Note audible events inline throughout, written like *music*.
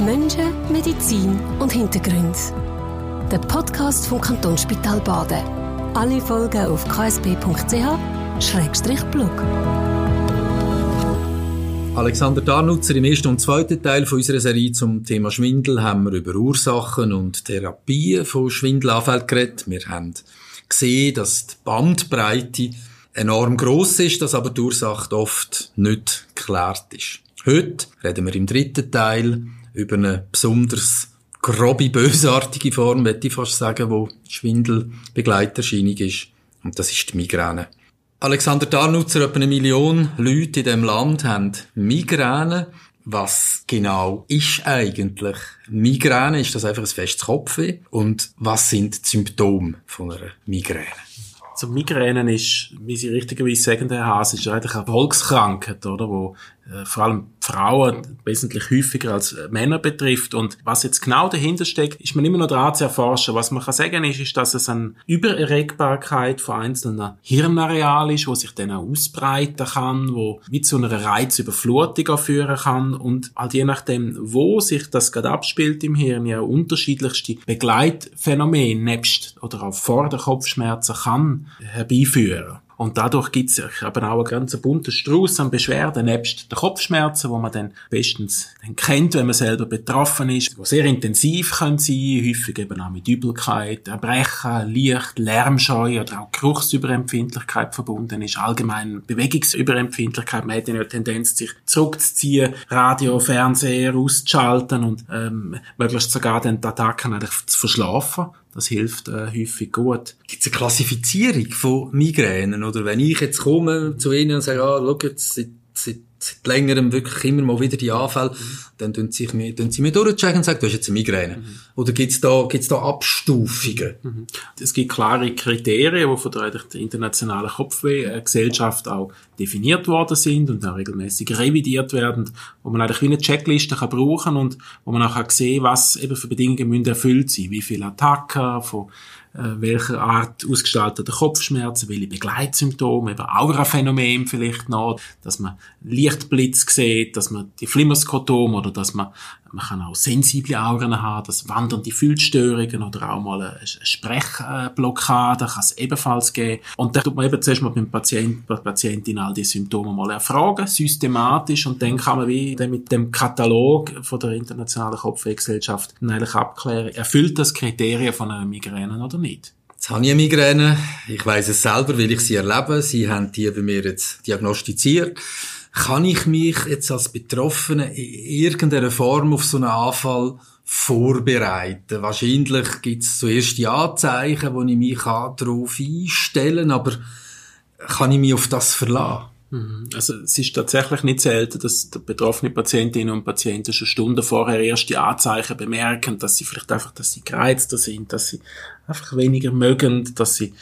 Menschen, Medizin und Hintergrund. Der Podcast vom Kantonsspital Baden. Alle Folgen auf ksp.ch-blog. Alexander Darnutzer, im ersten und zweiten Teil von unserer Serie zum Thema Schwindel haben wir über Ursachen und Therapien von Schwindelanfällen geredet. Wir haben gesehen, dass die Bandbreite enorm groß ist, dass aber die Ursache oft nicht geklärt ist. Heute reden wir im dritten Teil über eine besonders grobe, bösartige Form, möchte ich fast sagen, wo Schwindelbegleiterscheinung ist. Und das ist die Migräne. Alexander Darnutzer, etwa eine Million Leute in diesem Land haben Migräne. Was genau ist eigentlich Migräne? Ist das einfach ein festes Kopfweh? Und was sind die Symptome von einer Migräne? Also Migräne ist, wie Sie richtigerweise sagen, Herr Haas, ist eigentlich eine Volkskrankheit, oder? Wo vor allem Frauen wesentlich häufiger als äh, Männer betrifft. Und was jetzt genau dahinter steckt, ist man immer noch dran zu erforschen. Was man kann sagen ist, ist, dass es eine Übererregbarkeit von einzelnen Hirnarealen ist, wo sich dann auch ausbreiten kann, wo mit zu einer Reizüberflutung führen kann und halt je nachdem, wo sich das gerade abspielt im Hirn, ja unterschiedlichste Begleitphänomene nebst oder auch vor der Kopfschmerzen kann herbeiführen. Und dadurch gibt es eben auch einen ganz bunten Strauß an Beschwerden, nebst den Kopfschmerzen, wo man dann bestens dann kennt, wenn man selber betroffen ist, die sehr intensiv können sein, häufig eben auch mit Übelkeit, Erbrechen, Licht, Lärmscheu oder auch Geruchsüberempfindlichkeit verbunden ist, allgemein Bewegungsüberempfindlichkeit. Man hat ja eine Tendenz, sich zurückzuziehen, Radio, Fernseher auszuschalten und ähm, möglichst sogar den Attacken eigentlich zu verschlafen. Das hilft äh, häufig gut. Gibt es eine Klassifizierung von Migränen? Oder wenn ich jetzt komme zu Ihnen und sage, ah, schau jetzt, seit, seit, seit längerem wirklich immer mal wieder die Anfälle, mhm. dann tun sie, mir, tun sie mir durchchecken und sagen, du hast jetzt eine Migräne. Mhm. Oder gibt es da, gibt's da Abstufungen? Mhm. Es gibt klare Kriterien, die von der, der internationalen Kopfweh-Gesellschaft auch definiert worden sind und auch regelmäßig revidiert werden, wo man eigentlich wie eine Checkliste kann brauchen und wo man auch kann sehen, was eben für Bedingungen müssen erfüllt sein, wie viele Attacken von äh, welcher Art ausgestaltete Kopfschmerzen, welche Begleitsymptome, eben Auraphänomen vielleicht noch, dass man Lichtblitz sieht, dass man die Flimmerskotom oder dass man man kann auch sensible Augen haben, das wandernde Fühlstörungen oder auch mal eine Sprechblockade kann es ebenfalls geben. Und da tut man eben zuerst mal beim Patienten, bei der Patientin all die Symptome mal erfragen, systematisch, und dann kann man wie mit dem Katalog von der Internationalen Kopfwehgesellschaft eigentlich abklären, erfüllt das Kriterien von einer Migräne oder nicht. Jetzt habe ich eine Migräne. Ich weiß es selber, weil ich sie erlebe. Sie haben die bei mir jetzt diagnostiziert. Kann ich mich jetzt als Betroffene in irgendeiner Form auf so einen Anfall vorbereiten? Wahrscheinlich gibt es zuerst die Anzeichen, wo ich mich darauf einstellen kann, aber kann ich mich auf das verlassen? Mhm. Also es ist tatsächlich nicht selten, dass betroffene Patientinnen und Patienten schon Stunden vorher erste Anzeichen bemerken, dass sie vielleicht einfach, dass sie gereizter sind, dass sie einfach weniger mögen, dass sie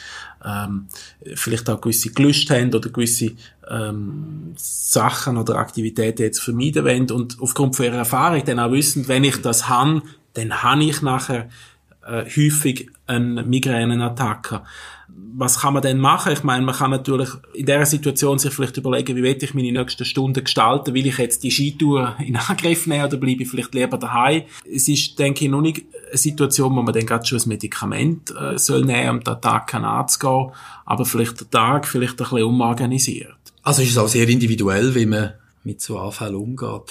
ähm, vielleicht auch gewisse Gelüste haben oder gewisse ähm, Sachen oder Aktivitäten jetzt vermeiden wollen und aufgrund von ihrer Erfahrung dann auch wissen, wenn ich das habe, dann habe ich nachher äh, häufig eine Migränenattacke was kann man denn machen? Ich meine, man kann natürlich in dieser Situation sich vielleicht überlegen, wie will ich meine nächsten Stunden gestalten? Will ich jetzt die Skitour in Angriff nehmen oder bleibe ich vielleicht lieber daheim? Es ist, denke ich, noch nicht eine Situation, wo man dann gerade schon ein Medikament äh, soll nehmen, um den Tag anzugehen, aber vielleicht der Tag vielleicht ein bisschen umorganisiert. Also ist es auch sehr individuell, wie man mit so Anfällen umgeht.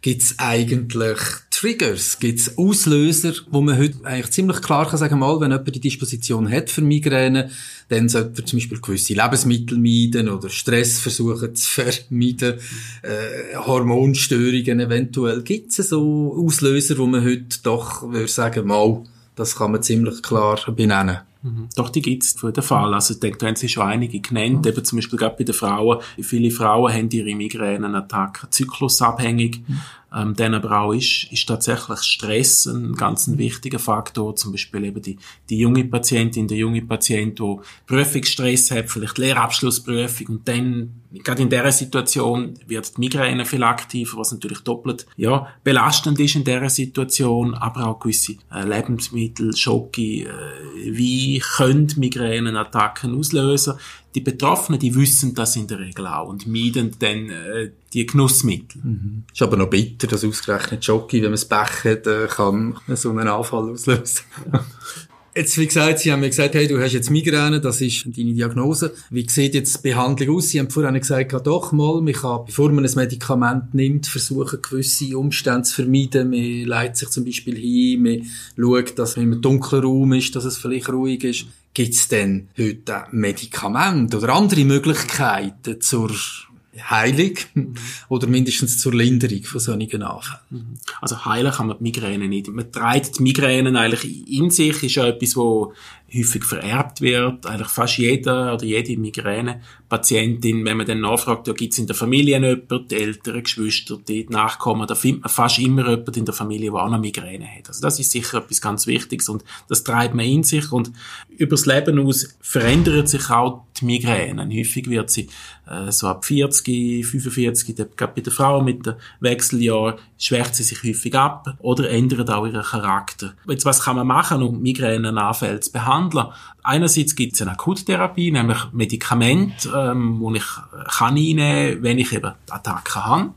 Gibt es eigentlich Triggers? Gibt es Auslöser, wo man heute eigentlich ziemlich klar kann sagen, mal, wenn jemand die Disposition hat für Migräne, dann sollte er zum Beispiel gewisse Lebensmittel meiden oder Stress versuchen zu vermeiden, äh, Hormonstörungen eventuell. Gibt es so Auslöser, wo man heute doch würde sagen, mal, das kann man ziemlich klar benennen? Mhm. Doch, die gibt's für den Fall. Also, ich denke, da haben Sie schon einige genannt. Eben zum Beispiel gerade bei den Frauen. Viele Frauen haben ihre Migränenattacken zyklusabhängig. Mhm. Ähm, dann aber auch ist, ist tatsächlich Stress ein ganz ein wichtiger Faktor. Zum Beispiel eben die, die junge Patientin, der junge Patient, der Prüfungsstress hat, vielleicht Lehrabschlussprüfung und dann, gerade in dieser Situation, wird die Migräne viel aktiver, was natürlich doppelt, ja, belastend ist in dieser Situation, aber auch gewisse äh, Lebensmittel, Schocke, äh, Wein, Lethargie können Migränenattacken auslösen. Die Betroffenen, die wissen das in der Regel auch und meiden dann äh, die Genussmittel. Mhm. Ist aber noch bitter, dass ausgerechnet Jockey, wenn man es Pech hat, äh, kann so einen Anfall auslösen. *laughs* Jetzt, wie gesagt, Sie haben mir gesagt, hey, du hast jetzt Migräne, das ist deine Diagnose. Wie sieht jetzt die Behandlung aus? Sie haben vorhin gesagt, doch mal, man kann, bevor man ein Medikament nimmt, versuchen, gewisse Umstände zu vermeiden. Man leitet sich zum Beispiel hin, man schaut, dass man im dunklen Raum ist, dass es vielleicht ruhig ist. Gibt es denn heute Medikamente oder andere Möglichkeiten zur Heilung oder mindestens zur Linderung von solchen Anfällen. Mhm. Also heilen kann man die Migräne nicht. Man treibt die Migräne eigentlich in sich, ist ja etwas, wo häufig vererbt wird. Eigentlich fast jeder oder jede Migräne-Patientin, wenn man dann nachfragt, ja, gibt es in der Familie jemanden, die Eltern, Geschwister, die Nachkommen, da findet man fast immer jemanden in der Familie, der auch noch Migräne hat. Also das ist sicher etwas ganz Wichtiges und das treibt man in sich und übers Leben aus verändert sich auch die Migräne. Häufig wird sie äh, so ab 40, 45, gerade bei der Frau mit dem Wechseljahr, schwächt sie sich häufig ab oder ändert auch ihren Charakter. Jetzt, was kann man machen, um Migränenanfälle zu behandeln? Einerseits gibt es eine Akuttherapie, nämlich Medikamente, ähm, wo ich kann einnehmen, wenn ich eben Attacken habe.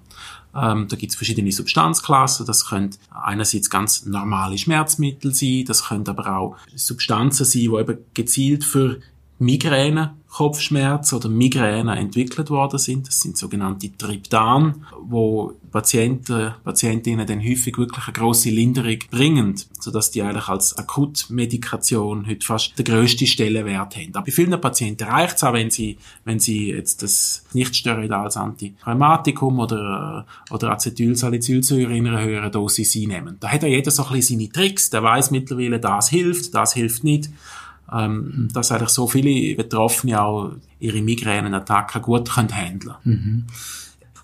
Ähm, da gibt es verschiedene Substanzklassen. Das können einerseits ganz normale Schmerzmittel sein, das können aber auch Substanzen sein, die eben gezielt für Migräne Kopfschmerz oder Migräne entwickelt worden sind. Das sind sogenannte Triptan, wo Patienten, Patientinnen dann häufig wirklich eine grosse Linderung bringen, sodass die eigentlich als Akutmedikation heute fast den grössten Stellenwert haben. Aber bei vielen Patienten reicht es auch, wenn sie, wenn sie jetzt das Nichtsteroidales Antirheumatikum oder, oder Acetylsalicylsäure in einer höheren Dosis einnehmen. Da hat ja jeder so ein bisschen seine Tricks, der weiß mittlerweile, das hilft, das hilft nicht ähm, dass eigentlich so viele Betroffene auch ihre Migränenattacken gut können handeln mhm.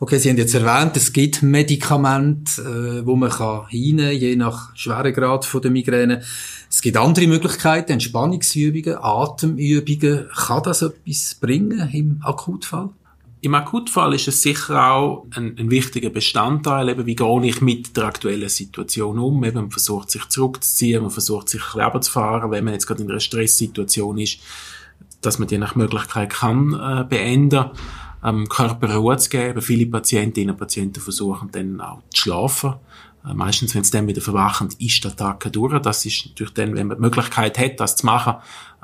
Okay, Sie haben jetzt erwähnt, es gibt Medikamente, äh, wo man kann hinnehmen, je nach Schweregrad von der Migräne. Es gibt andere Möglichkeiten, Entspannungsübungen, Atemübungen. Kann das etwas bringen im Akutfall? Im Akutfall ist es sicher auch ein, ein, wichtiger Bestandteil, eben wie gehe ich mit der aktuellen Situation um. Eben, man versucht sich zurückzuziehen, man versucht sich zu fahren, wenn man jetzt gerade in einer Stresssituation ist, dass man die nach Möglichkeit kann äh, beenden, ähm, Körper Ruhe zu geben. Viele Patientinnen und Patienten versuchen dann auch zu schlafen. Äh, meistens, wenn es dann wieder verwachen, ist der Tag durch. Das ist natürlich dann, wenn man die Möglichkeit hat, das zu machen,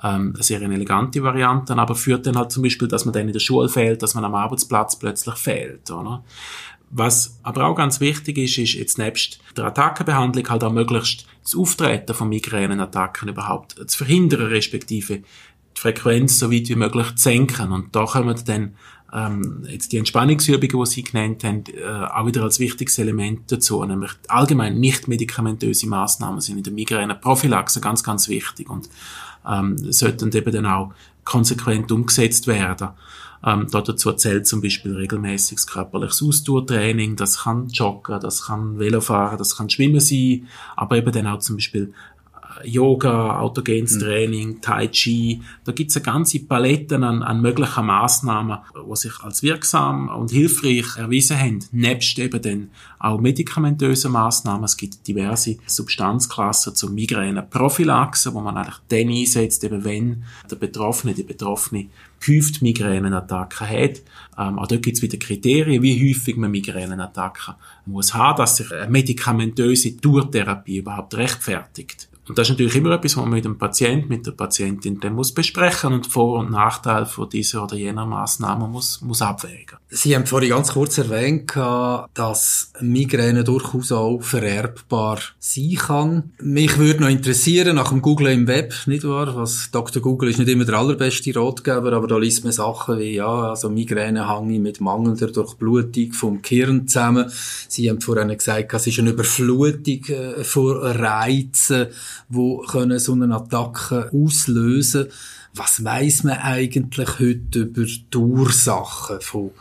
ähm, eine sehr elegante Variante, aber führt dann halt zum Beispiel, dass man dann in der Schule fehlt, dass man am Arbeitsplatz plötzlich fehlt, oder? Was aber auch ganz wichtig ist, ist jetzt nebst der Attackenbehandlung halt auch möglichst das Auftreten von Migränenattacken überhaupt zu verhindern, respektive die Frequenz so weit wie möglich zu senken. Und da kommen dann ähm, jetzt die Entspannungsübungen, die Sie genannt haben, äh, auch wieder als wichtiges Element dazu. Nämlich allgemein nicht medikamentöse Maßnahmen sind in der Migräne-Prophylaxe ganz, ganz wichtig und ähm, sollten eben dann auch konsequent umgesetzt werden. Ähm, dazu zählt zum Beispiel regelmäßiges körperliches Ausdauertraining, das kann Joggen, das kann Velofahren, das kann Schwimmen sein, aber eben dann auch zum Beispiel Yoga, autogenes mhm. Training, Tai Chi. Da gibt's eine ganze Palette an, an möglichen Maßnahmen, die sich als wirksam und hilfreich erwiesen haben. Nebst eben dann auch medikamentösen Maßnahmen. Es gibt diverse Substanzklassen zur Migräne-Prophylaxe, wo man eigentlich dann einsetzt, eben wenn der Betroffene, die Betroffene gehäuft Migränenattacken hat. Ähm, auch dort gibt's wieder Kriterien, wie häufig man Migränenattacken muss haben, dass sich eine medikamentöse Durtherapie überhaupt rechtfertigt. Und das ist natürlich immer etwas, was man mit dem Patient, mit der Patientin dann muss besprechen und Vor- und Nachteil von dieser oder jener Maßnahme muss, muss abwägen. Sie haben vorhin ganz kurz erwähnt, dass Migräne durchaus auch vererbbar sein kann. Mich würde noch interessieren, nach dem Google im Web, nicht wahr? Was Dr. Google ist nicht immer der allerbeste Ratgeber, aber da liest man Sachen wie, ja, also Migräne hänge mit mangelnder Durchblutung vom Gehirn zusammen. Sie haben vorhin gesagt, es ist eine Überflutung äh, von Reizen wo können so eine Attacke auslösen. Was weiß man eigentlich heute über die Ursachen von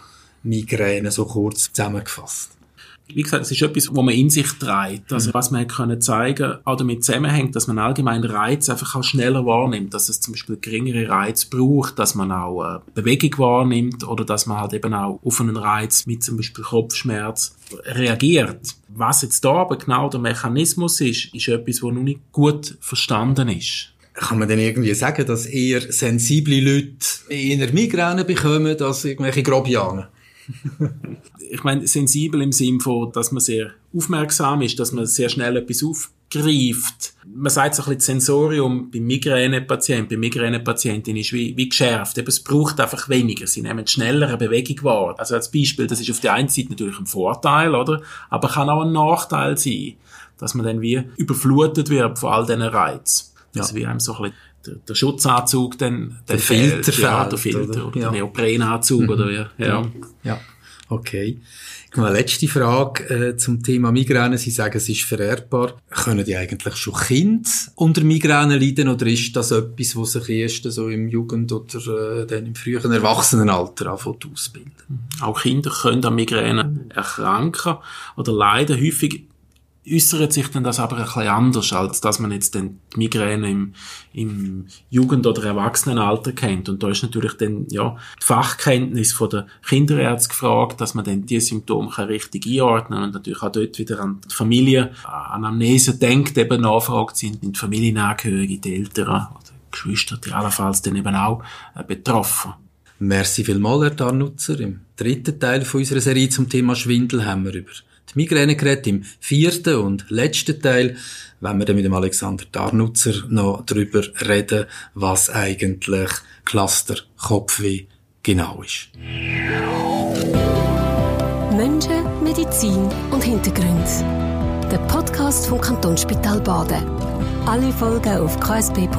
Migräne, so kurz zusammengefasst? Wie gesagt, es ist etwas, wo man in sich trägt. Also, was man können zeigen, auch damit zusammenhängt, dass man allgemein Reiz einfach auch schneller wahrnimmt, dass es zum Beispiel geringere Reiz braucht, dass man auch äh, Bewegung wahrnimmt oder dass man halt eben auch auf einen Reiz mit zum Beispiel Kopfschmerz reagiert. Was jetzt da aber genau der Mechanismus ist, ist etwas, wo noch nicht gut verstanden ist. Kann man denn irgendwie sagen, dass eher sensible Leute eher Migräne bekommen als irgendwelche Grobianen? *laughs* ich meine, sensibel im Sinn von, dass man sehr aufmerksam ist, dass man sehr schnell etwas aufgreift. Man sagt so ein bisschen, das Sensorium beim Migränepatienten, bei Migränepatientin ist wie, wie geschärft. Eben, es braucht einfach weniger. Sie nehmen schneller eine Bewegung wahr. Also als Beispiel, das ist auf der einen Seite natürlich ein Vorteil, oder? Aber kann auch ein Nachteil sein, dass man dann wie überflutet wird von all diesen Reizen. Dass ja. wie einem so ein bisschen der, der Schutzanzug dann, der Filter fehlt, ja, der Filter oder, oder ja. der Neoprenanzug mhm. oder ja. ja. Ja, okay. Eine letzte Frage äh, zum Thema Migräne. Sie sagen, es ist vererbbar. Können die eigentlich schon Kinder unter Migräne leiden oder ist das etwas, was sich erst so im Jugend- oder äh, dann im frühen Erwachsenenalter anfängt ausbilden? Auch Kinder können an Migräne erkranken oder leiden. Häufig äußert sich dann das aber ein bisschen anders, als dass man jetzt dann die Migräne im, im Jugend- oder Erwachsenenalter kennt. Und da ist natürlich dann, ja, die Fachkenntnis von der Kinderärzte gefragt, dass man dann die Symptome kann richtig einordnen und natürlich auch dort wieder an die Familie, an Amnese denkt, eben nachfragt, sind die Familienangehörige, die Eltern oder Geschwister, die allenfalls dann eben auch äh, betroffen. Merci vielmals, Herr Darnutzer. Im dritten Teil von unserer Serie zum Thema Schwindel haben wir über die Migräne geredet. Im vierten und letzten Teil wenn wir dann mit dem Alexander Darnutzer noch darüber reden, was eigentlich Cluster Kopfweh genau ist. Menschen, Medizin und Hintergrund. Der Podcast vom Kantonsspital Baden. Alle Folgen auf ksp.ch-blog.